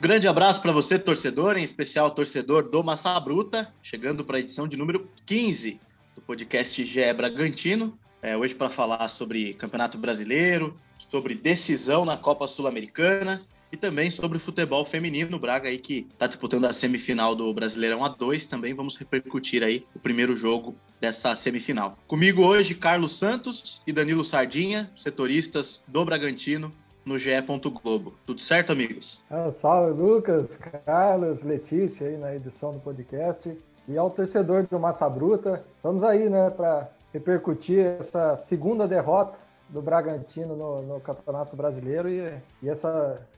Grande abraço para você, torcedor, em especial torcedor do Massa Bruta, chegando para a edição de número 15 do podcast GE Bragantino. É, hoje para falar sobre Campeonato Brasileiro, sobre decisão na Copa Sul-Americana e também sobre futebol feminino. O Braga aí que está disputando a semifinal do Brasileirão A2. Também vamos repercutir aí o primeiro jogo dessa semifinal. Comigo hoje, Carlos Santos e Danilo Sardinha, setoristas do Bragantino no GE. Globo. Tudo certo, amigos? Ah, salve, Lucas, Carlos, Letícia aí na edição do podcast. E ao torcedor do Massa Bruta, vamos aí, né, para repercutir essa segunda derrota do Bragantino no, no Campeonato Brasileiro e, e esse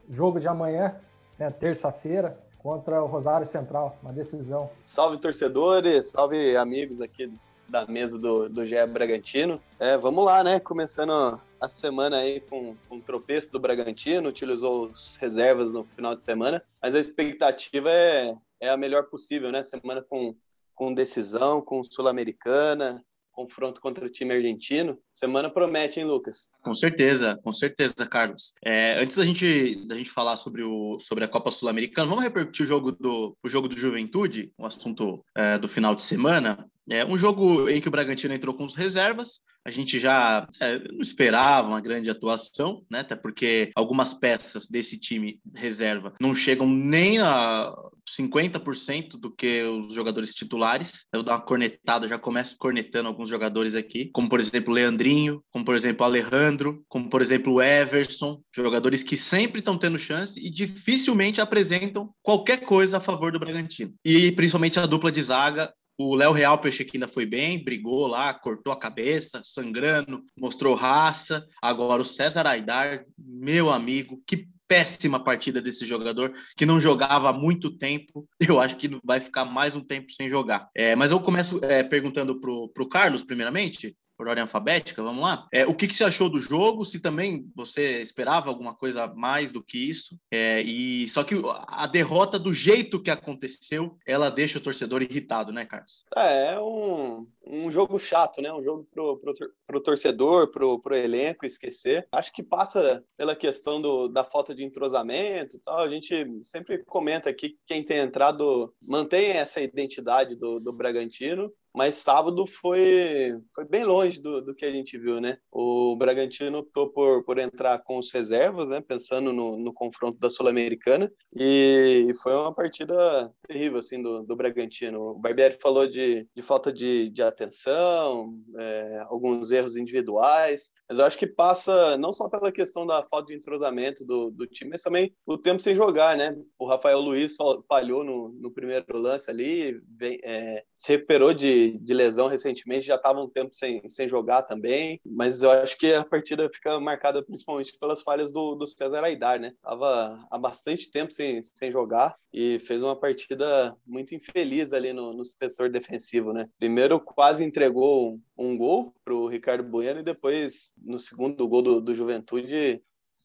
jogo de amanhã, né, terça-feira, contra o Rosário Central, uma decisão. Salve torcedores, salve amigos aqui da mesa do, do GE Bragantino. É, vamos lá, né? Começando a semana aí com, com um tropeço do Bragantino, utilizou as reservas no final de semana, mas a expectativa é, é a melhor possível, né? Semana com, com decisão, com Sul-Americana, confronto contra o time argentino. Semana promete, hein, Lucas? Com certeza, com certeza, Carlos. É, antes da gente, da gente falar sobre, o, sobre a Copa Sul-Americana, vamos repercutir o jogo do, o jogo do Juventude, o assunto é, do final de semana. É um jogo em que o Bragantino entrou com as reservas. A gente já é, não esperava uma grande atuação, né? Até porque algumas peças desse time reserva não chegam nem a 50% do que os jogadores titulares. Eu dou uma cornetada, já começo cornetando alguns jogadores aqui, como por exemplo Leandrinho, como por exemplo Alejandro, como por exemplo Everson, jogadores que sempre estão tendo chance e dificilmente apresentam qualquer coisa a favor do Bragantino. E principalmente a dupla de zaga, o Léo Real Peixe que ainda foi bem, brigou lá, cortou a cabeça, sangrando, mostrou raça. Agora o César Aidar, meu amigo, que péssima partida desse jogador, que não jogava há muito tempo. Eu acho que vai ficar mais um tempo sem jogar. É, mas eu começo é, perguntando para o Carlos, primeiramente por ordem alfabética, vamos lá. É, o que, que você achou do jogo? Se também você esperava alguma coisa mais do que isso? É, e só que a derrota do jeito que aconteceu, ela deixa o torcedor irritado, né, Carlos? É, é um, um jogo chato, né? Um jogo pro, pro, pro torcedor, pro, pro elenco esquecer. Acho que passa pela questão do, da falta de entrosamento e tal. A gente sempre comenta aqui que quem tem entrado mantém essa identidade do, do Bragantino mas sábado foi, foi bem longe do, do que a gente viu, né? O Bragantino optou por, por entrar com os reservas, né? Pensando no, no confronto da Sul-Americana, e foi uma partida terrível, assim, do, do Bragantino. O Barbieri falou de, de falta de, de atenção, é, alguns erros individuais, mas eu acho que passa não só pela questão da falta de entrosamento do, do time, mas também o tempo sem jogar, né? O Rafael Luiz falhou no, no primeiro lance ali, vem, é, se recuperou de, de lesão recentemente, já estava um tempo sem, sem jogar também, mas eu acho que a partida fica marcada principalmente pelas falhas do, do César Aidar, né? Tava há bastante tempo sem, sem jogar e fez uma partida muito infeliz ali no, no setor defensivo, né? Primeiro quase entregou um gol para o Ricardo Bueno e depois, no segundo gol do, do Juventude,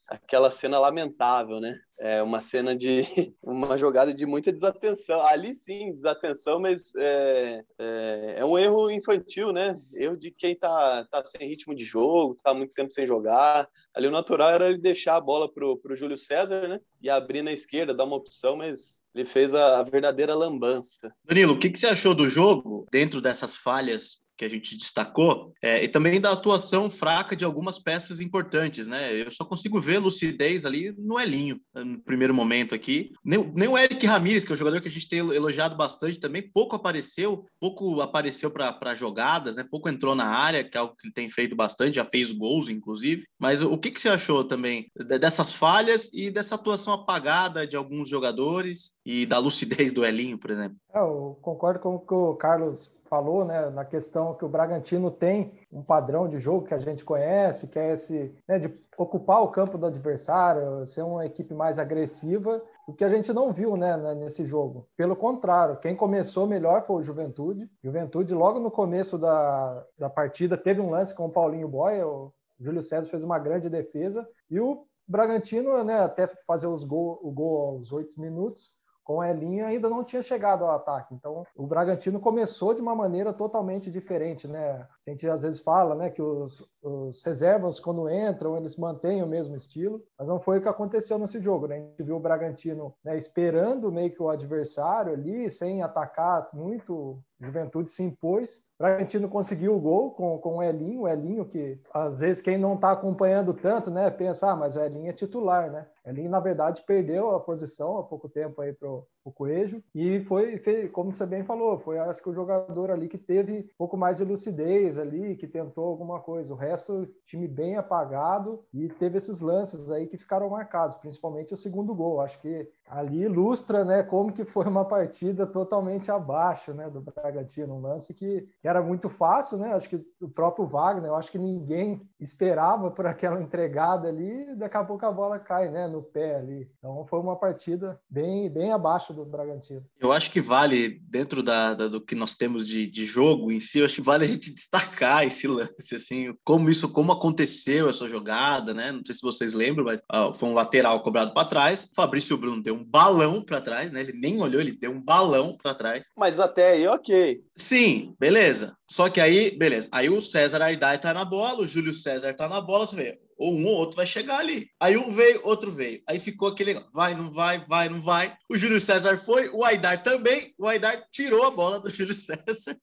aquela cena lamentável, né? É uma cena de uma jogada de muita desatenção. Ali sim, desatenção, mas é, é, é um erro infantil, né? Erro de quem tá, tá sem ritmo de jogo, tá muito tempo sem jogar. Ali o natural era ele deixar a bola pro, pro Júlio César, né? E abrir na esquerda, dar uma opção, mas ele fez a, a verdadeira lambança. Danilo, o que, que você achou do jogo dentro dessas falhas que a gente destacou, é, e também da atuação fraca de algumas peças importantes, né? Eu só consigo ver lucidez ali no Elinho, no primeiro momento aqui. Nem, nem o Eric Ramírez, que é um jogador que a gente tem elogiado bastante também, pouco apareceu, pouco apareceu para jogadas, né? Pouco entrou na área, que é algo que ele tem feito bastante, já fez gols, inclusive. Mas o que, que você achou também dessas falhas e dessa atuação apagada de alguns jogadores e da lucidez do Elinho, por exemplo? É, eu concordo com o que o Carlos falou, né, na questão que o Bragantino tem um padrão de jogo que a gente conhece, que é esse né, de ocupar o campo do adversário, ser uma equipe mais agressiva, o que a gente não viu né, nesse jogo. Pelo contrário, quem começou melhor foi o Juventude. Juventude, logo no começo da, da partida, teve um lance com o Paulinho Boia, o Júlio César fez uma grande defesa, e o Bragantino, né, até fazer os gol, o gol aos oito minutos, com o Elinho ainda não tinha chegado ao ataque. Então, o Bragantino começou de uma maneira totalmente diferente, né? A gente às vezes fala, né, que os, os reservas quando entram eles mantêm o mesmo estilo, mas não foi o que aconteceu nesse jogo, né? A gente viu o Bragantino né, esperando meio que o adversário ali, sem atacar muito Juventude se impôs. Bragantino conseguiu o gol com, com o Elinho, o Elinho que às vezes quem não está acompanhando tanto, né, pensa, ah, mas o Elinho é titular, né? Elinho, na verdade, perdeu a posição há pouco tempo aí pro, o Coelho e foi, como você bem falou, foi acho que o jogador ali que teve um pouco mais de lucidez ali, que tentou alguma coisa. O resto, time bem apagado e teve esses lances aí que ficaram marcados, principalmente o segundo gol. Acho que ali ilustra, né, como que foi uma partida totalmente abaixo, né, do Bragantino, um lance que, que era muito fácil, né? Acho que o próprio Wagner, eu acho que ninguém esperava por aquela entregada ali, daqui a pouco a bola cai, né, no pé ali. Então foi uma partida bem bem abaixo do Bragantino. Eu acho que vale dentro da, da do que nós temos de, de jogo em si, eu acho que vale a gente destacar esse lance assim, como isso como aconteceu essa jogada, né? Não sei se vocês lembram, mas ó, foi um lateral cobrado para trás, Fabrício Bruno deu um balão para trás, né? Ele nem olhou, ele deu um balão para trás. Mas até aí, ok. Sim, beleza. Só que aí, beleza. Aí o César Aidai tá na bola, o Júlio César tá na bola, você vê, ou um ou outro vai chegar ali. Aí um veio, outro veio. Aí ficou aquele vai, não vai, vai, não vai. O Júlio César foi, o Aidar também. O Aidar tirou a bola do Júlio César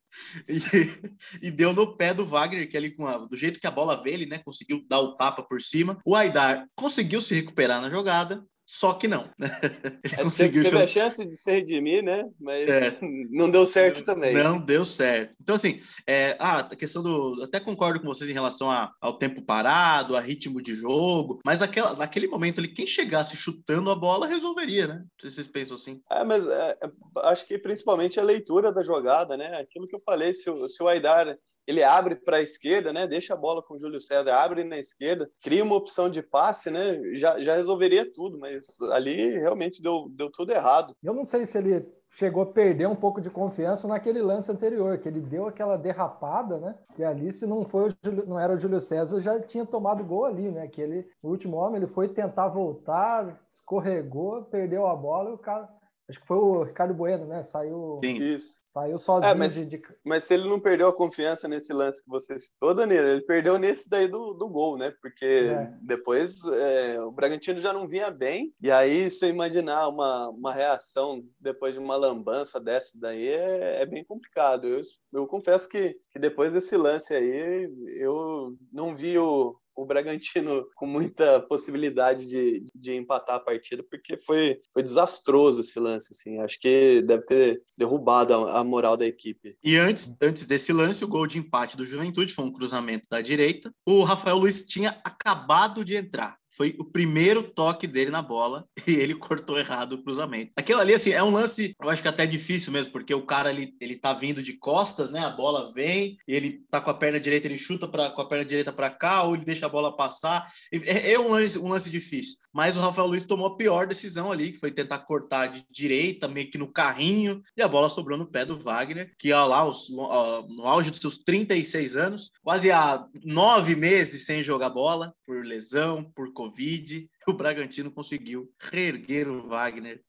e, e deu no pé do Wagner, que ali com a, do jeito que a bola veio, ele né, conseguiu dar o tapa por cima. O Aidar conseguiu se recuperar na jogada, só que não. Ele é, conseguiu teve a chance de se redimir, né? Mas é. não deu certo também. Não deu certo. Então, assim, é, ah, a questão do. Até concordo com vocês em relação a, ao tempo parado, a ritmo de jogo, mas aquela, naquele momento ali, quem chegasse chutando a bola resolveria, né? Se vocês pensam assim. É, mas é, é, acho que principalmente a leitura da jogada, né? Aquilo que eu falei, se o, se o Aidar ele abre para a esquerda, né? Deixa a bola com o Júlio César, abre na esquerda, cria uma opção de passe, né? Já, já resolveria tudo, mas ali realmente deu, deu tudo errado. Eu não sei se ele chegou a perder um pouco de confiança naquele lance anterior, que ele deu aquela derrapada, né? Que ali, se não foi Júlio, não era o Júlio César, já tinha tomado gol ali, né? Que ele, o último homem, ele foi tentar voltar, escorregou, perdeu a bola e o cara Acho que foi o Ricardo Bueno, né? Saiu, Sim. Isso. saiu sozinho. É, mas, de, de... mas se ele não perdeu a confiança nesse lance que você citou, Danilo, ele perdeu nesse daí do, do gol, né? Porque é. depois é, o Bragantino já não vinha bem. E aí, você imaginar uma, uma reação depois de uma lambança dessa daí é, é bem complicado. Eu, eu confesso que, que depois desse lance aí, eu não vi o, o Bragantino com muita possibilidade de, de empatar a partida, porque foi, foi desastroso esse lance, assim. Acho que deve ter derrubado a, a, moral da equipe. E antes, antes desse lance, o gol de empate do Juventude foi um cruzamento da direita. O Rafael Luiz tinha acabado de entrar foi o primeiro toque dele na bola e ele cortou errado o cruzamento. Aquilo ali, assim, é um lance, eu acho que até difícil mesmo, porque o cara, ele, ele tá vindo de costas, né? A bola vem, ele tá com a perna direita, ele chuta pra, com a perna direita para cá, ou ele deixa a bola passar. É, é um, lance, um lance difícil. Mas o Rafael Luiz tomou a pior decisão ali, que foi tentar cortar de direita, meio que no carrinho, e a bola sobrou no pé do Wagner, que ó, lá, os, ó, no auge dos seus 36 anos, quase há nove meses sem jogar bola, por lesão, por Covid, o Bragantino conseguiu reerguer o Wagner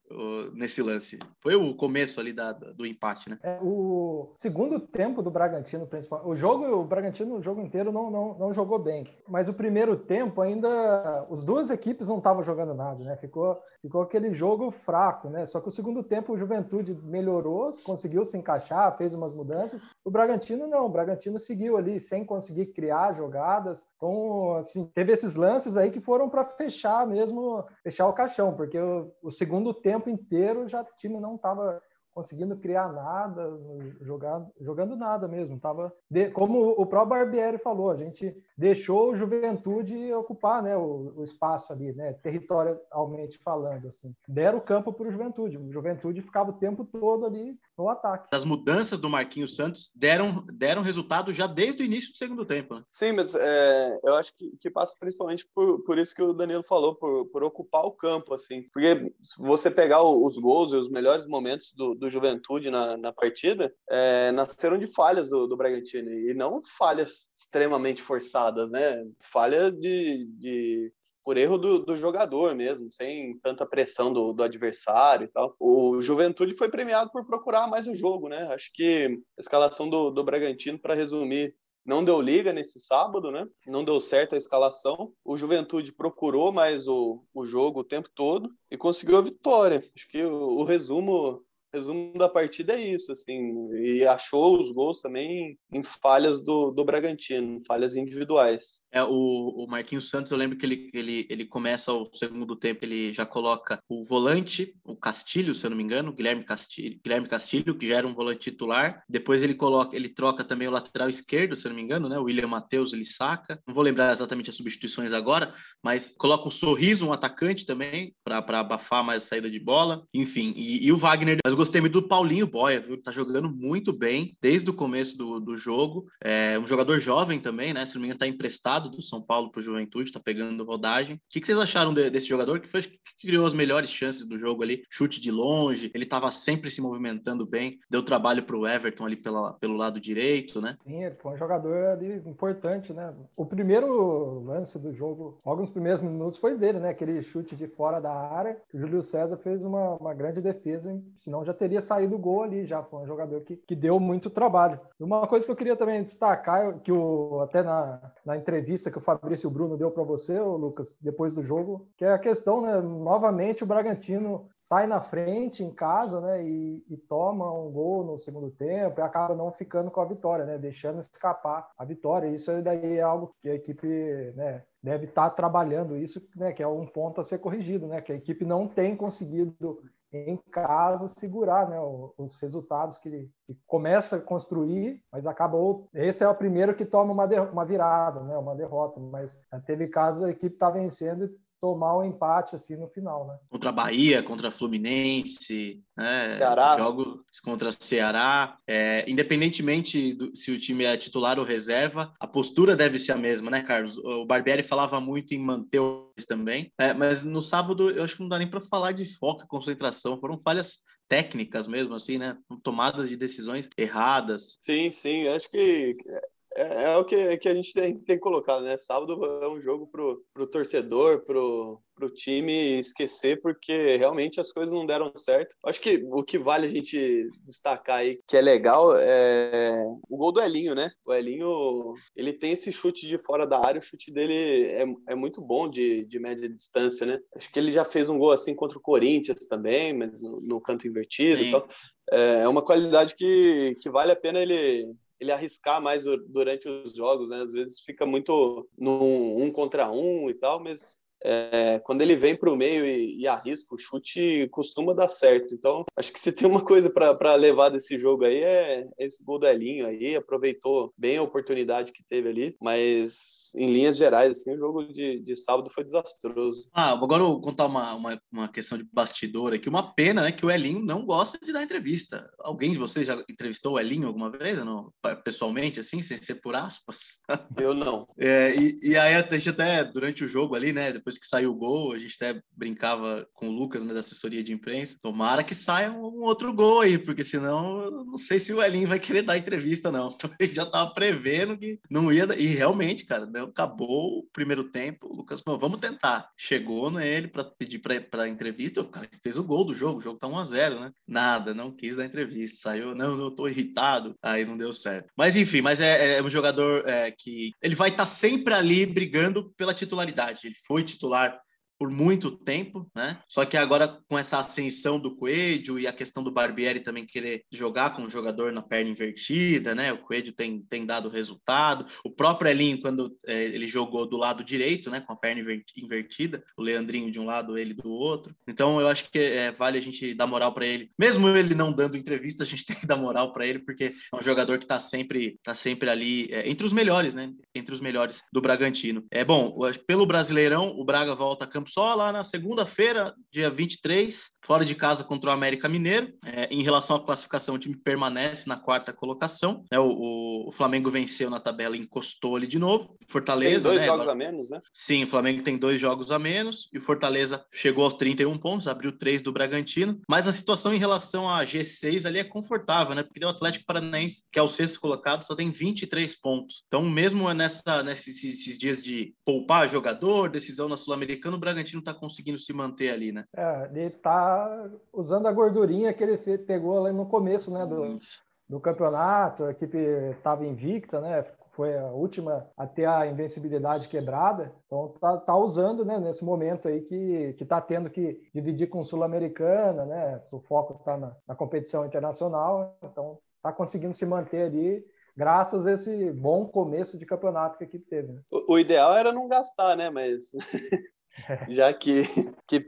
nesse lance. Foi o começo ali da, do empate, né? É, o segundo tempo do Bragantino. O jogo, o Bragantino, o jogo inteiro não, não, não jogou bem. Mas o primeiro tempo ainda. As duas equipes não estavam jogando nada, né? Ficou, ficou aquele jogo fraco, né? Só que o segundo tempo o Juventude melhorou, conseguiu se encaixar, fez umas mudanças. O Bragantino não. O Bragantino seguiu ali sem conseguir criar jogadas. Então, assim, teve esses lances aí que foram para fechar mesmo, fechar o caixão, porque o, o segundo tempo inteiro já o time não estava conseguindo criar nada, jogar, jogando nada mesmo. Tava de, como o próprio Barbieri falou, a gente deixou o Juventude ocupar né, o, o espaço ali, né, territorialmente falando. Assim. Deram o campo para o Juventude. O Juventude ficava o tempo todo ali no ataque. As mudanças do Marquinhos Santos deram, deram resultado já desde o início do segundo tempo. Né? Sim, mas é, eu acho que, que passa principalmente por, por isso que o Danilo falou, por, por ocupar o campo. assim. Porque se você pegar os gols e os melhores momentos do, do Juventude na, na partida, é, nasceram de falhas do, do Bragantino. E não falhas extremamente forçadas, né? Falha de, de por erro do, do jogador mesmo, sem tanta pressão do, do adversário e tal. O Juventude foi premiado por procurar mais o jogo, né? Acho que a escalação do, do Bragantino, para resumir, não deu liga nesse sábado, né? Não deu certo a escalação. O Juventude procurou mais o, o jogo o tempo todo e conseguiu a vitória. Acho que o, o resumo resumo da partida é isso, assim, e achou os gols também em falhas do, do Bragantino, falhas individuais. É, o, o Marquinhos Santos, eu lembro que ele, ele, ele começa o segundo tempo, ele já coloca o volante, o Castilho, se eu não me engano, Guilherme Castilho, Guilherme Castilho, que já era um volante titular. Depois ele coloca, ele troca também o lateral esquerdo, se eu não me engano, né? O William Matheus, ele saca. Não vou lembrar exatamente as substituições agora, mas coloca o Sorriso, um atacante também, para abafar mais a saída de bola. Enfim, e, e o Wagner. Gostei muito do Paulinho Boia, viu? Tá jogando muito bem desde o começo do, do jogo. É um jogador jovem também, né? Se não me engano, tá emprestado do São Paulo para o Juventude, está pegando rodagem. O que, que vocês acharam de, desse jogador que foi que criou as melhores chances do jogo ali? Chute de longe, ele estava sempre se movimentando bem, deu trabalho para o Everton ali pela, pelo lado direito, né? Sim, ele foi um jogador ali importante, né? O primeiro lance do jogo, logo nos primeiros minutos, foi dele, né? Aquele chute de fora da área. O Júlio César fez uma, uma grande defesa, senão já teria saído o gol ali já. Foi um jogador que, que deu muito trabalho. Uma coisa que eu queria também destacar, que o, até na, na entrevista que o Fabrício Bruno deu para você, Lucas, depois do jogo, que é a questão, né? Novamente o Bragantino sai na frente em casa, né? E, e toma um gol no segundo tempo e acaba não ficando com a vitória, né? Deixando escapar a vitória. Isso daí é algo que a equipe, né? Deve estar tá trabalhando isso, né? Que é um ponto a ser corrigido, né? Que a equipe não tem conseguido em casa segurar né, os resultados que, que, começa a construir, mas acaba esse é o primeiro que toma uma, uma virada, né, uma derrota, mas teve casos a equipe está vencendo e tomar o um empate assim no final, né? Contra a Bahia, contra a Fluminense, né? Ceará. Jogos contra Ceará. É, independentemente do, se o time é titular ou reserva, a postura deve ser a mesma, né, Carlos? O Barbieri falava muito em manter o também, é, mas no sábado eu acho que não dá nem para falar de foco e concentração, foram falhas técnicas mesmo, assim, né? Tomadas de decisões erradas. Sim, sim, acho que é, é, o que, que a gente tem, tem colocado, né? Sábado é um jogo pro, pro torcedor, pro, pro time esquecer, porque realmente as coisas não deram certo. Acho que o que vale a gente destacar aí, que é legal, é o gol do Elinho, né? O Elinho, ele tem esse chute de fora da área, o chute dele é, é muito bom de, de média distância, né? Acho que ele já fez um gol assim contra o Corinthians também, mas no, no canto invertido e tal. É, é uma qualidade que, que vale a pena ele ele arriscar mais durante os jogos, né? Às vezes fica muito num um contra um e tal, mas é, quando ele vem para o meio e, e, arrisca o chute, costuma dar certo. Então, acho que se tem uma coisa para levar desse jogo aí é esse gol do Elinho aí, aproveitou bem a oportunidade que teve ali, mas em linhas gerais, assim, o jogo de, de sábado foi desastroso. Ah, agora eu vou contar uma, uma, uma questão de bastidor aqui. Uma pena, né, que o Elinho não gosta de dar entrevista. Alguém de vocês já entrevistou o Elinho alguma vez, não? pessoalmente, assim, sem ser por aspas? Eu não. É, e, e aí, a gente até, durante o jogo ali, né, depois que saiu o gol, a gente até brincava com o Lucas, né, assessoria de imprensa, tomara que saia um outro gol aí, porque senão eu não sei se o Elinho vai querer dar entrevista, não. Então a gente já tava prevendo que não ia, e realmente, cara, né, acabou o primeiro tempo, o Lucas falou, vamos tentar. Chegou nele para pedir para entrevista, o cara fez o gol do jogo, o jogo tá 1 a 0 né? Nada, não quis dar entrevista, saiu, não, eu tô irritado, aí não deu certo. Mas enfim, mas é, é um jogador é, que ele vai estar tá sempre ali brigando pela titularidade. Ele foi titular So lot por muito tempo, né? Só que agora com essa ascensão do Coelho e a questão do Barbieri também querer jogar com o jogador na perna invertida, né? O Coelho tem, tem dado resultado. O próprio Elinho, quando é, ele jogou do lado direito, né? Com a perna invertida, o Leandrinho de um lado, ele do outro. Então eu acho que é, vale a gente dar moral para ele. Mesmo ele não dando entrevista, a gente tem que dar moral para ele, porque é um jogador que está sempre, tá sempre ali é, entre os melhores, né? Entre os melhores do Bragantino. É bom, pelo Brasileirão, o Braga volta a Campos só lá na segunda-feira, dia 23, fora de casa contra o América Mineiro. É, em relação à classificação, o time permanece na quarta colocação. É, o, o, Flamengo venceu na tabela encostou ali de novo. Fortaleza. Tem dois né? jogos a menos, né? Sim, o Flamengo tem dois jogos a menos e o Fortaleza chegou aos 31 pontos, abriu três do Bragantino. Mas a situação em relação a G6 ali é confortável, né? Porque o Atlético Paranaense, que é o sexto colocado, só tem 23 pontos. Então, mesmo nessa, nesses dias de poupar jogador, decisão na Sul-Americana, o Bragantino está conseguindo se manter ali, né? É, ele está usando a gordurinha que ele pegou ali no começo, né? Do, do campeonato, a equipe estava invicta, né? Foi a última a ter a invencibilidade quebrada. Então tá, tá usando, né, nesse momento aí que, que tá tendo que dividir com Sul-Americana, né? O foco está na, na competição internacional, então tá conseguindo se manter ali graças a esse bom começo de campeonato que a equipe teve. Né? O, o, ideal era não gastar, né? Mas já que, que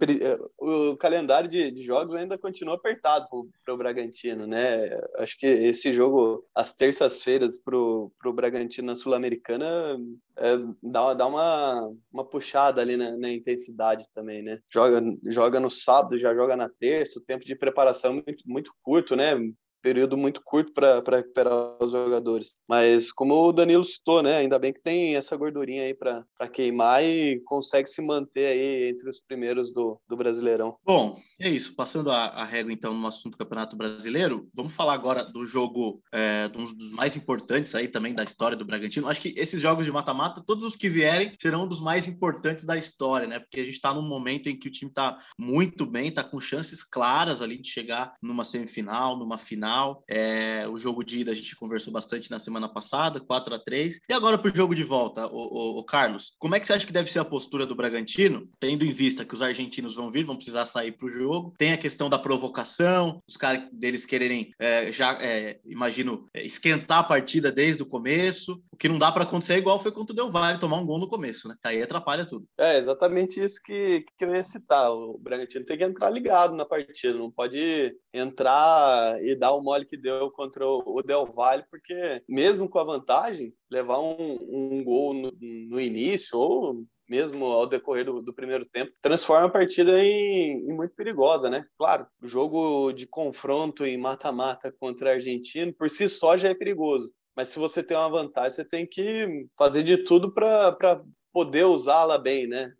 o calendário de, de, jogos ainda continua apertado para o Bragantino, né? Acho que esse jogo, às terças-feiras, para o Bragantino na Sul-Americana, é, dá, dá uma, uma puxada ali na, na, intensidade também, né? Joga, joga no sábado, já joga na terça, o tempo de preparação é muito, muito curto, né? Período muito curto para recuperar os jogadores. Mas como o Danilo citou, né, ainda bem que tem essa gordurinha aí para queimar e consegue se manter aí entre os primeiros do, do Brasileirão. Bom, é isso. Passando a, a régua então no assunto do Campeonato Brasileiro, vamos falar agora do jogo, é, um dos mais importantes aí também da história do Bragantino. Acho que esses jogos de mata-mata, todos os que vierem, serão um dos mais importantes da história, né? Porque a gente está num momento em que o time está muito bem, está com chances claras ali de chegar numa semifinal, numa final final. É, o jogo de ida a gente conversou bastante na semana passada, 4 a 3 E agora para o jogo de volta, o, o, o, Carlos, como é que você acha que deve ser a postura do Bragantino, tendo em vista que os argentinos vão vir, vão precisar sair para o jogo? Tem a questão da provocação, os caras deles quererem, é, já é, imagino, é, esquentar a partida desde o começo. O que não dá para acontecer é igual foi contra o Del Valle, tomar um gol no começo, né? Aí atrapalha tudo. É exatamente isso que, que eu ia citar. O Bragantino tem que entrar ligado na partida, não pode entrar e dar o mole que deu contra o Del Valle, porque mesmo com a vantagem, levar um, um gol no, no início ou mesmo ao decorrer do, do, primeiro tempo, transforma a partida em, em, muito perigosa, né? Claro, jogo de confronto em mata-mata contra a Argentina, por si só já é perigoso. Mas se você tem uma vantagem, você tem que fazer de tudo para poder usá-la bem, né?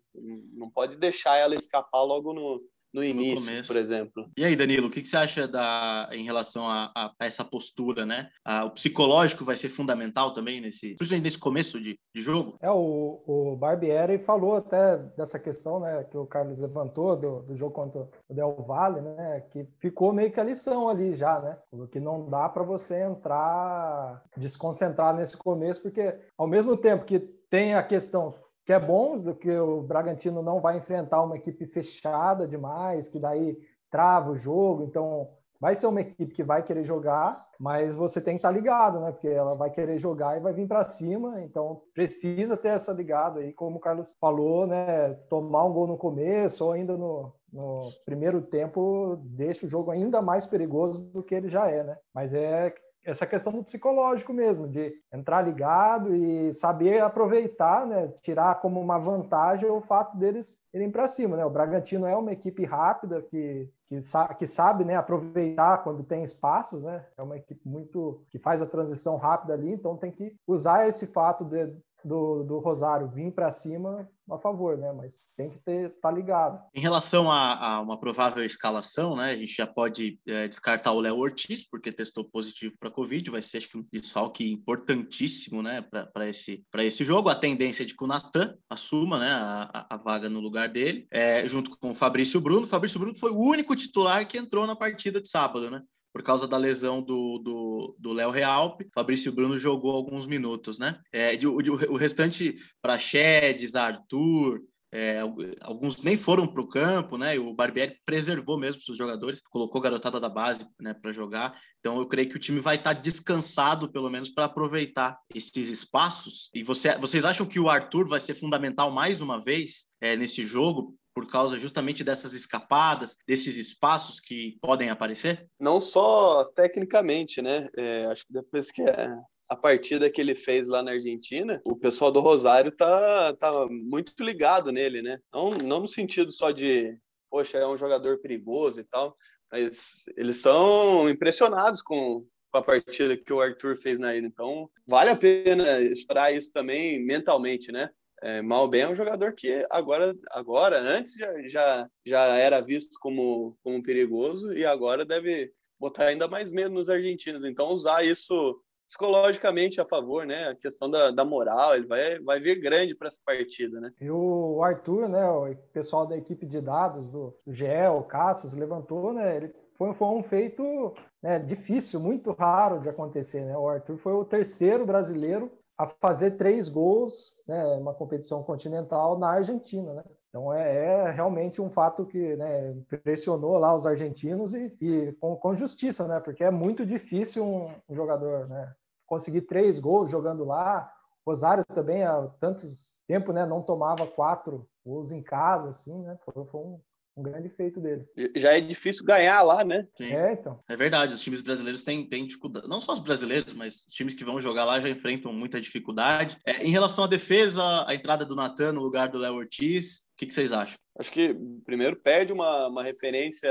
Não pode deixar ela escapar logo no, no início, no por exemplo. E aí, Danilo, o que, você acha da, em relação a, a, a essa postura, né? o psicológico vai ser fundamental também nesse, principalmente nesse começo de, de jogo? É, o, o Barbieri falou até dessa questão, né, que o Carlos levantou do, do jogo contra o Del Valle, né, que ficou meio que a lição ali já, né? Que não dá para você entrar desconcentrar nesse começo, porque ao mesmo tempo que tem a questão que é bom, do que o Bragantino não vai enfrentar uma equipe fechada demais, que daí trava o jogo, então vai ser uma equipe que vai querer jogar, mas você tem que estar ligado, né? Porque ela vai querer jogar e vai vir para cima, então precisa ter essa ligada aí, como o Carlos falou, né? Tomar um gol no começo ou ainda no, no primeiro tempo deixa o jogo ainda mais perigoso do que ele já é, né? Mas é essa questão do psicológico mesmo, de entrar ligado e saber aproveitar, né, tirar como uma vantagem o fato deles irem para cima. Né? O Bragantino é uma equipe rápida que, que, sa que sabe né, aproveitar quando tem espaços, né? é uma equipe muito que faz a transição rápida ali, então tem que usar esse fato de, do, do Rosário vir para cima a favor, né? Mas tem que ter tá ligado. Em relação a, a uma provável escalação, né? A gente já pode é, descartar o Léo Ortiz porque testou positivo para Covid, vai ser acho que um desfalque importantíssimo, né? Para esse para esse jogo. A tendência é de que o Natan assuma, né? A, a vaga no lugar dele, é, junto com o Fabrício Bruno. O Fabrício Bruno foi o único titular que entrou na partida de sábado, né? Por causa da lesão do Léo Real, Fabrício Bruno jogou alguns minutos, né? É, de, de, o restante, Praxedes, Arthur, é, alguns nem foram para o campo, né? O Barbieri preservou mesmo os jogadores, colocou garotada da base né, para jogar. Então eu creio que o time vai estar tá descansado, pelo menos, para aproveitar esses espaços. E você, vocês acham que o Arthur vai ser fundamental mais uma vez é, nesse jogo por causa justamente dessas escapadas, desses espaços que podem aparecer? Não só tecnicamente, né? É, acho que depois que a, a partida que ele fez lá na Argentina, o pessoal do Rosário tá, tá muito ligado nele, né? Não, não no sentido só de, poxa, é um jogador perigoso e tal, mas eles são impressionados com, com a partida que o Arthur fez na ilha. Então, vale a pena esperar isso também mentalmente, né? É, Malbem é um jogador que agora, agora antes já, já, já era visto como, como perigoso e agora deve botar ainda mais medo nos argentinos. Então, usar isso psicologicamente a favor, né? A questão da, da moral, ele vai, vai vir grande para essa partida, né? E o Arthur, né? O pessoal da equipe de dados do, do GE, o Cassius, levantou, né? Ele foi, foi um feito né, difícil, muito raro de acontecer, né? O Arthur foi o terceiro brasileiro a fazer três gols, né, uma competição continental na Argentina, né? Então é, é, realmente um fato que né, impressionou lá os argentinos e, e com, com, justiça, né? Porque é muito difícil um, um, jogador né, conseguir três gols jogando lá. Rosário também há tantos tempo, né? Não tomava quatro gols em casa, assim, né? Foi, foi um, um grande feito dele. Já é difícil ganhar lá, né? Sim. É, então. É verdade, os times brasileiros têm, têm dificuldade. Não só os brasileiros, mas os times que vão jogar lá já enfrentam muita dificuldade. É, em relação à defesa, a entrada do Natan no lugar do Léo Ortiz, o que, que, vocês acham? Acho que, primeiro, perde uma, uma referência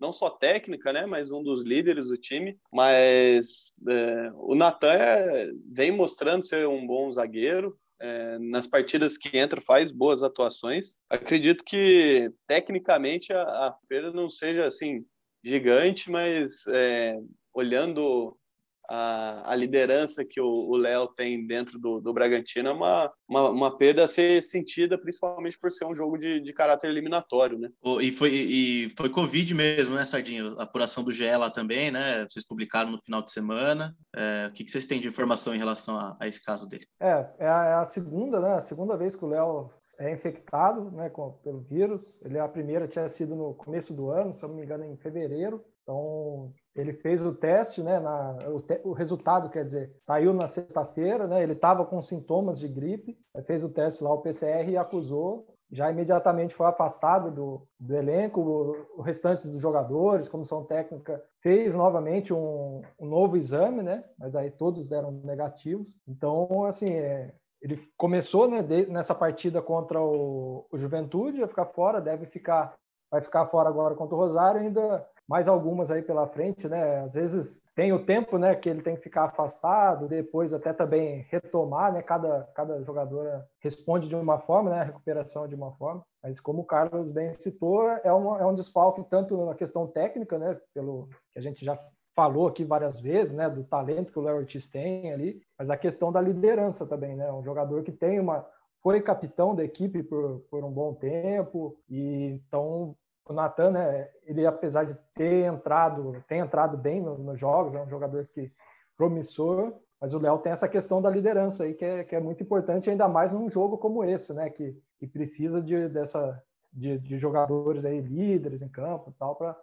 não só técnica, né, mas um dos líderes do time. Mas é, o Natan é, vem mostrando ser um bom zagueiro, é, nas partidas que entra faz boas atuações. Acredito que tecnicamente a, a perda não seja assim gigante, mas é, olhando a, a liderança que o Léo tem dentro do, do Bragantino é uma, uma, uma, perda a ser sentida, principalmente por ser um jogo de, de caráter eliminatório, né? E foi, e foi Covid mesmo, né, Sardinho? A apuração do GE lá também, né? Vocês publicaram no final de semana. É, o que, que vocês têm de informação em relação a, a esse caso dele? É, é a, é a, segunda, né? A segunda vez que o Léo é infectado né, com, pelo vírus. Ele a primeira tinha sido no começo do ano, se eu não me engano, em fevereiro. Então, ele fez o teste, né? Na, o, te, o, resultado, quer dizer, saiu na sexta-feira, né? Ele estava com sintomas de gripe, fez o teste lá, o PCR, e acusou. Já imediatamente foi afastado do, do elenco. O, o restante dos jogadores, comissão técnica, fez novamente um, um, novo exame, né? Mas daí todos deram negativos. Então, assim, é, ele começou né, de, nessa partida contra o, o Juventude, vai ficar fora, deve ficar, vai ficar fora agora contra o Rosário, ainda mais algumas aí pela frente, né? Às vezes tem o tempo, né, que ele tem que ficar afastado, depois até também retomar, né? Cada, cada jogador responde de uma forma, né? A recuperação de uma forma. Mas como o Carlos bem citou, é, uma, é um desfalque tanto na questão técnica, né? Pelo que a gente já falou aqui várias vezes, né? Do talento que o Léo Ortiz tem ali, mas a questão da liderança também, né? Um jogador que tem uma foi capitão da equipe por, por um bom tempo e então o Natan, né, ele apesar de ter entrado, tem entrado bem nos no jogos, é um jogador que promissor, mas o Léo tem essa questão da liderança aí que é, que é muito importante, ainda mais num jogo como esse, né, que, que precisa de, dessa, de, de jogadores aí líderes em campo e tal para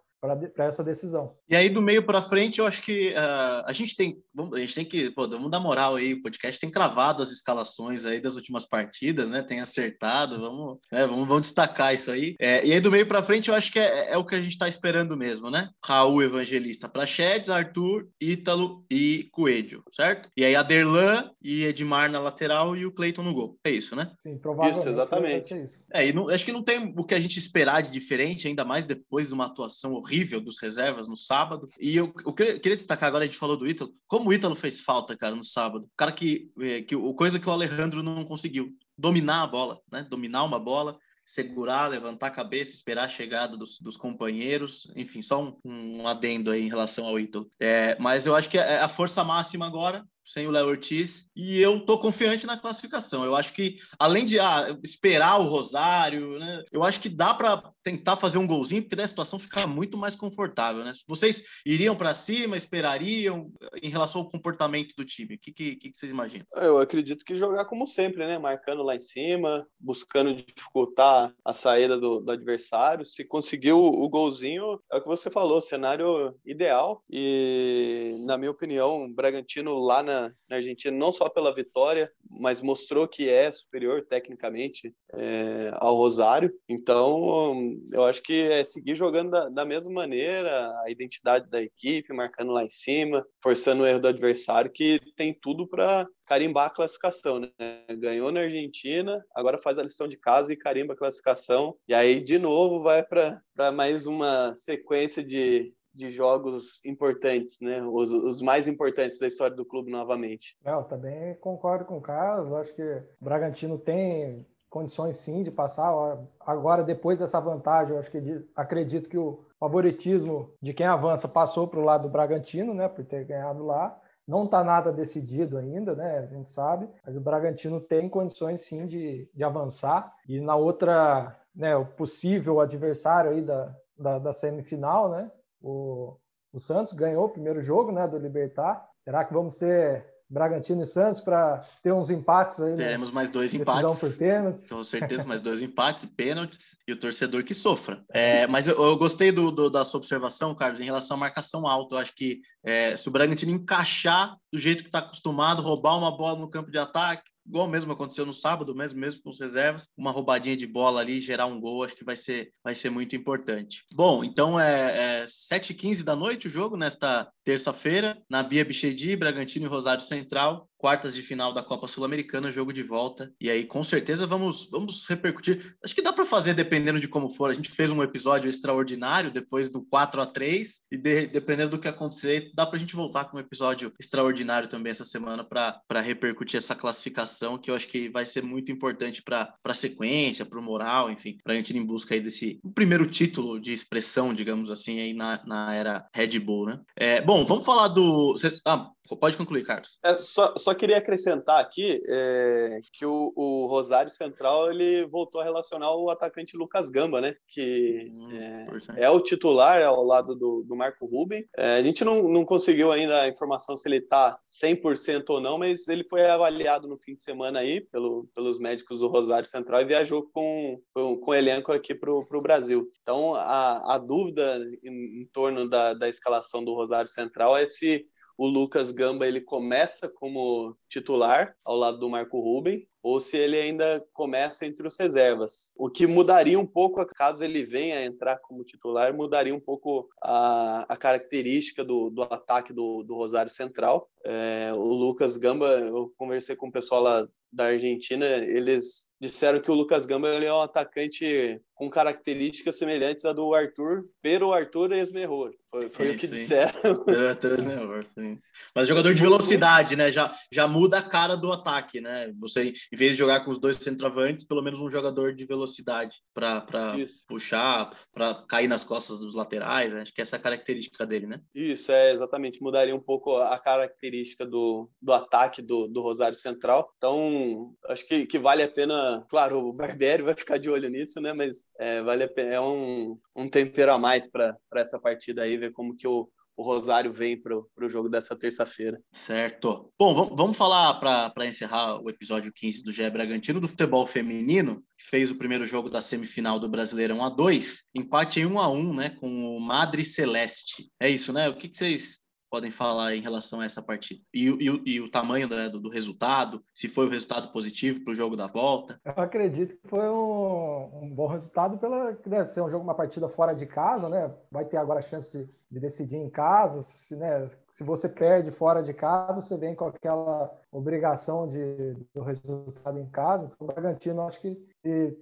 para essa decisão. E aí, do meio para frente, eu acho que uh, a gente tem vamos, a gente tem que, pô, vamos dar moral aí, o podcast tem cravado as escalações aí das últimas partidas, né? Tem acertado, vamos, né? vamos, vamos destacar isso aí. É, e aí, do meio para frente, eu acho que é, é, o que a gente está esperando mesmo, né? Raul Evangelista para Chedes, Arthur, Ítalo e Coelho, certo? E aí, Aderlan e Edmar na lateral e o Cleiton no gol. É isso, né? Sim, provavelmente. Isso, exatamente. Isso. É, e não, acho que não tem o que a gente esperar de diferente, ainda mais depois de uma atuação horrível horrível dos reservas no sábado. E eu, eu queria, queria, destacar agora, a gente falou do Ítalo, como o Ítalo fez falta, cara, no sábado. O cara que, é, que coisa que o Alejandro não conseguiu, dominar a bola, né? Dominar uma bola segurar, levantar a cabeça, esperar a chegada dos, dos companheiros. Enfim, só um, um, adendo aí em relação ao Ítalo. É, mas eu acho que é a força máxima agora sem o Léo Ortiz, e eu tô confiante na classificação. Eu acho que, além de ah, esperar o Rosário, né, eu acho que dá para tentar fazer um golzinho, porque daí a situação fica muito mais confortável, né? Vocês iriam para cima, esperariam em relação ao comportamento do time? O que, que, que, vocês imaginam? Eu acredito que jogar como sempre, né? Marcando lá em cima, buscando dificultar a saída do, do adversário. Se conseguir o, o golzinho, é o que você falou, cenário ideal. E, na minha opinião, o Bragantino lá na na, na, Argentina, não só pela vitória, mas mostrou que é superior tecnicamente é, ao Rosário. Então, eu acho que é seguir jogando da, da, mesma maneira, a identidade da equipe, marcando lá em cima, forçando o erro do adversário, que tem tudo para carimbar a classificação, né? Ganhou na Argentina, agora faz a lição de casa e carimba a classificação. E aí, de novo, vai para mais uma sequência de, de jogos importantes, né? Os, os, mais importantes da história do clube novamente. Eu também concordo com o Carlos. Acho que o Bragantino tem condições sim de passar. Agora, depois dessa vantagem, eu acho que acredito que o favoritismo de quem avança passou para o lado do Bragantino, né? Por ter ganhado lá. Não está nada decidido ainda, né? A gente sabe, mas o Bragantino tem condições sim de, de avançar. E na outra, né, o possível adversário aí da, da, da semifinal, né? O, o Santos ganhou o primeiro jogo né, do Libertar. Será que vamos ter Bragantino e Santos para ter uns empates aí? Né? Teremos né? mais dois empates. por pênaltis. Com certeza, mais dois empates, pênaltis e o torcedor que sofra. É, mas eu, eu gostei do, do, da sua observação, Carlos, em relação à marcação alta. Eu acho que é, se o Bragantino encaixar do jeito que está acostumado, roubar uma bola no campo de ataque, igual mesmo aconteceu no sábado, mesmo, mesmo com os reservas, uma roubadinha de bola ali, gerar um gol, acho que vai ser, vai ser muito importante. Bom, então é, é 7h15 da noite o jogo, nesta terça-feira, na Bia Bichedi, Bragantino e Rosário Central quartas de final da Copa Sul-Americana, jogo de volta. E aí, com certeza, vamos, vamos repercutir. Acho que dá para fazer dependendo de como for. A gente fez um episódio extraordinário depois do 4 a 3 e de, dependendo do que acontecer, dá para a gente voltar com um episódio extraordinário também essa semana para repercutir essa classificação, que eu acho que vai ser muito importante para a sequência, para o moral, enfim, para a gente ir em busca aí desse primeiro título de expressão, digamos assim, aí na, na era Red Bull, né? É, bom, vamos falar do. Ah, Pode concluir, Carlos. É, só, só, queria acrescentar aqui é, que o, o, Rosário Central ele voltou a relacionar o atacante Lucas Gamba, né? Que hum, é, é, o titular ao lado do, do Marco Ruben. É, a gente não, não conseguiu ainda a informação se ele está 100% ou não, mas ele foi avaliado no fim de semana aí pelo, pelos médicos do Rosário Central e viajou com, com, com elenco aqui para o Brasil. Então, a, a dúvida em, em torno da, da escalação do Rosário Central é se o Lucas Gamba ele começa como titular ao lado do Marco Ruben ou se ele ainda começa entre os reservas. O que mudaria um pouco, caso ele venha a entrar como titular, mudaria um pouco a, a característica do, do ataque do, do Rosário Central. É, o Lucas Gamba, eu conversei com o pessoal lá da Argentina, eles disseram que o Lucas Gamba ele é um atacante com características semelhantes à do Arthur, pero Arthur esmerrou. Foi, foi sim, o que sim. disseram. Arthur sim. Mas jogador de velocidade, né? Já, já muda a cara do ataque, né? Você, em vez de jogar com os dois centroavantes, pelo menos um jogador de velocidade para puxar, para cair nas costas dos laterais. Acho que essa é a característica dele, né? Isso, é exatamente. Mudaria um pouco a característica do, do ataque do, do Rosário Central. Então, acho que, que vale a pena claro, o Barbieri vai ficar de olho nisso, né? Mas é, vale pena, é um, um tempero a mais para essa partida aí, ver como que o, o Rosário vem para o jogo dessa terça-feira. Certo. Bom, vamos, falar para encerrar o episódio 15 do GE Bragantino do futebol feminino, que fez o primeiro jogo da semifinal do Brasileirão a 2, empate em 1 a 1 né, com o Madre Celeste. É isso, né? O que, que vocês podem falar em relação a essa partida? E, e, e o tamanho né, do, do, resultado, se foi um resultado positivo para o jogo da volta? Eu acredito que foi um, um bom resultado pela deve ser um jogo, uma partida fora de casa, né? Vai ter agora a chance de, de decidir em casa. Se, né, se você perde fora de casa, você vem com aquela obrigação de, do resultado em casa. Então, o Bragantino acho que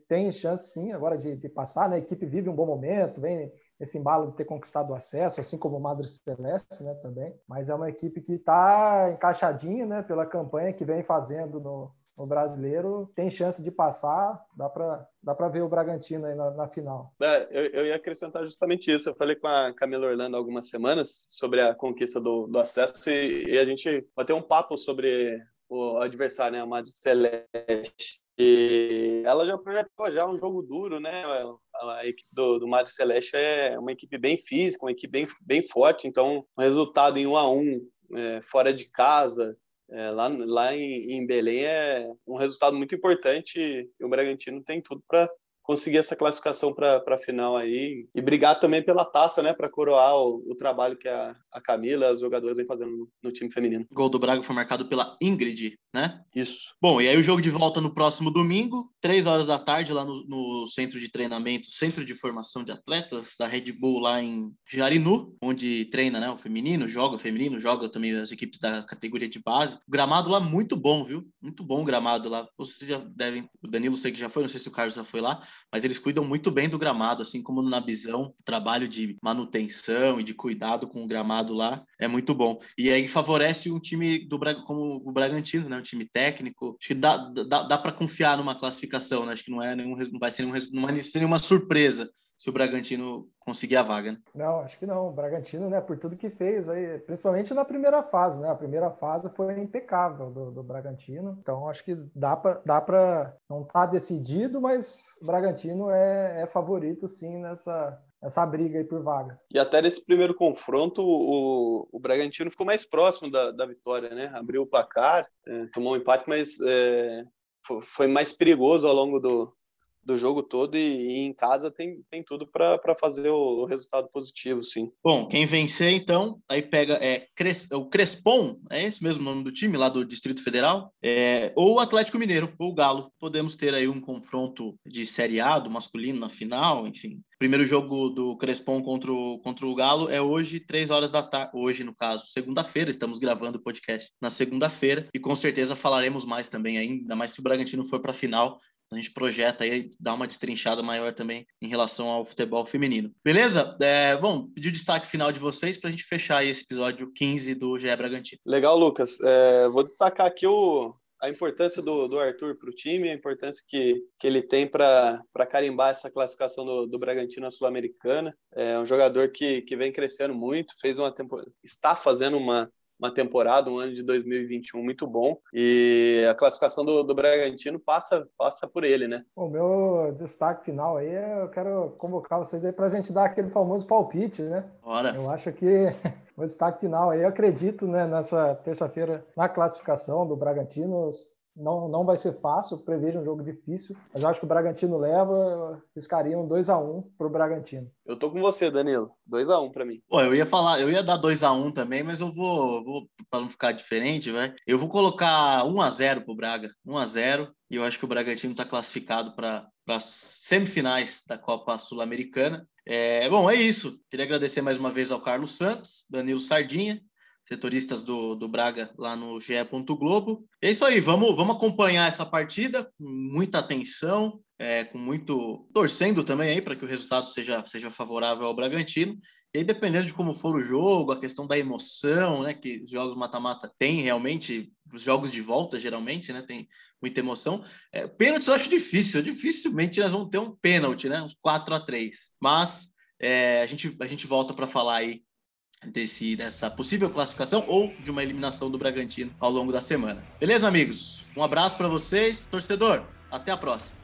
tem chance sim agora de, de passar, né? A equipe vive um bom momento, vem esse embalo de ter conquistado o acesso, assim como o Madre Celeste, né, também. Mas é uma equipe que está encaixadinha, né, pela campanha que vem fazendo no, no brasileiro, tem chance de passar, dá para dá para ver o Bragantino aí na, na final. É, eu, eu, ia acrescentar justamente isso. Eu falei com a Camila Orlando há algumas semanas sobre a conquista do, do acesso e, e a gente vai ter um papo sobre o adversário, né, a Madre Celeste. E ela já projetou já um jogo duro, né? A, equipe do, do Madre Celeste é uma equipe bem física, uma equipe bem, bem forte. Então, um resultado em 1 a 1 é, fora de casa, é, lá, lá em, em Belém é um resultado muito importante e o Bragantino tem tudo para conseguir essa classificação para a final aí e brigar também pela taça, né, para coroar o, o, trabalho que a, a Camila, os jogadores vêm fazendo no, no, time feminino. O gol do Braga foi marcado pela Ingrid, né? Isso. Bom, e aí o jogo de volta no próximo domingo, três horas da tarde, lá no, no centro de treinamento, centro de formação de atletas da Red Bull lá em Jarinu, onde treina, né, o feminino, joga o feminino, joga também as equipes da categoria de base. O gramado lá muito bom, viu? Muito bom o gramado lá. Vocês já devem, o Danilo sei que já foi, não sei se o Carlos já foi lá, mas eles cuidam muito bem do gramado, assim como na Bisão, o trabalho de manutenção e de cuidado com o gramado lá é muito bom. E aí favorece um time do como o Bragantino, né? Um time técnico. Acho que dá, dá, dá para confiar numa classificação, né? Acho que não é nenhum, não vai ser nenhum, não vai ser nenhuma surpresa se o Bragantino conseguir a vaga. Né? Não, acho que não. O Bragantino, né, por tudo que fez aí, principalmente na primeira fase, né? A primeira fase foi impecável do, do Bragantino. Então acho que dá para dá para não tá decidido, mas o Bragantino é, é favorito sim nessa essa briga aí por vaga. E até nesse primeiro confronto, o, o Bragantino ficou mais próximo da, da vitória, né? Abriu o placar, é, tomou um empate, mas é, foi mais perigoso ao longo do, do jogo todo e, e, em casa tem, tem tudo para fazer o, o, resultado positivo, sim. Bom, quem vencer, então, aí pega é, Cres, o Crespon, é esse mesmo nome do time, lá do Distrito Federal, é, ou o Atlético Mineiro, ou o Galo. Podemos ter aí um confronto de Série A, do masculino na final, enfim. Primeiro jogo do Crespon contra o, contra o Galo é hoje, três horas da tarde. Hoje, no caso, segunda-feira, estamos gravando o podcast na segunda-feira e com certeza falaremos mais também, ainda mais se o Bragantino for para a final a gente projeta aí dar uma destrinchada maior também em relação ao futebol feminino. Beleza? É, bom, pedir o destaque final de vocês para a gente fechar esse episódio 15 do GE Bragantino. Legal, Lucas. É, vou destacar aqui o, a importância do, do Arthur para o time, a importância que, que ele tem para carimbar essa classificação do, do Bragantino à Sul-Americana. É um jogador que, que vem crescendo muito, fez uma está fazendo uma, uma temporada, um ano de 2021 muito bom. E a classificação do, do Bragantino passa, passa por ele, né? O meu destaque final aí, é, eu quero convocar vocês aí para a gente dar aquele famoso palpite, né? Bora. Eu acho que o destaque final aí, eu acredito, né, nessa terça-feira na classificação do Bragantino. Não, não vai ser fácil, prevejo um jogo difícil, mas acho que o Bragantino leva, fiscaria um 2x1 para o Bragantino. Eu tô com você, Danilo. 2x1 um para mim. Pô, eu ia falar, eu ia dar 2x1 um também, mas eu vou, vou para não ficar diferente, vai. Eu vou colocar 1x0 pro Braga. 1x0. E eu acho que o Bragantino está classificado para as semifinais da Copa Sul-Americana. É, bom, é isso. Queria agradecer mais uma vez ao Carlos Santos, Danilo Sardinha, setoristas do, do Braga lá no GE. Globo. É isso aí, vamos, vamos acompanhar essa partida com muita atenção, é, com muito torcendo também aí para que o resultado seja, seja favorável ao Bragantino. E aí, dependendo de como for o jogo, a questão da emoção, né, que os jogos mata-mata tem realmente, os jogos de volta geralmente, né, tem muita emoção. É, pênaltis eu acho difícil, dificilmente nós vamos ter um pênalti, né, uns 4 a 3 Mas é, a, gente, a gente volta para falar aí desse, dessa possível classificação ou de uma eliminação do Bragantino ao longo da semana. Beleza, amigos? Um abraço para vocês, torcedor. Até a próxima.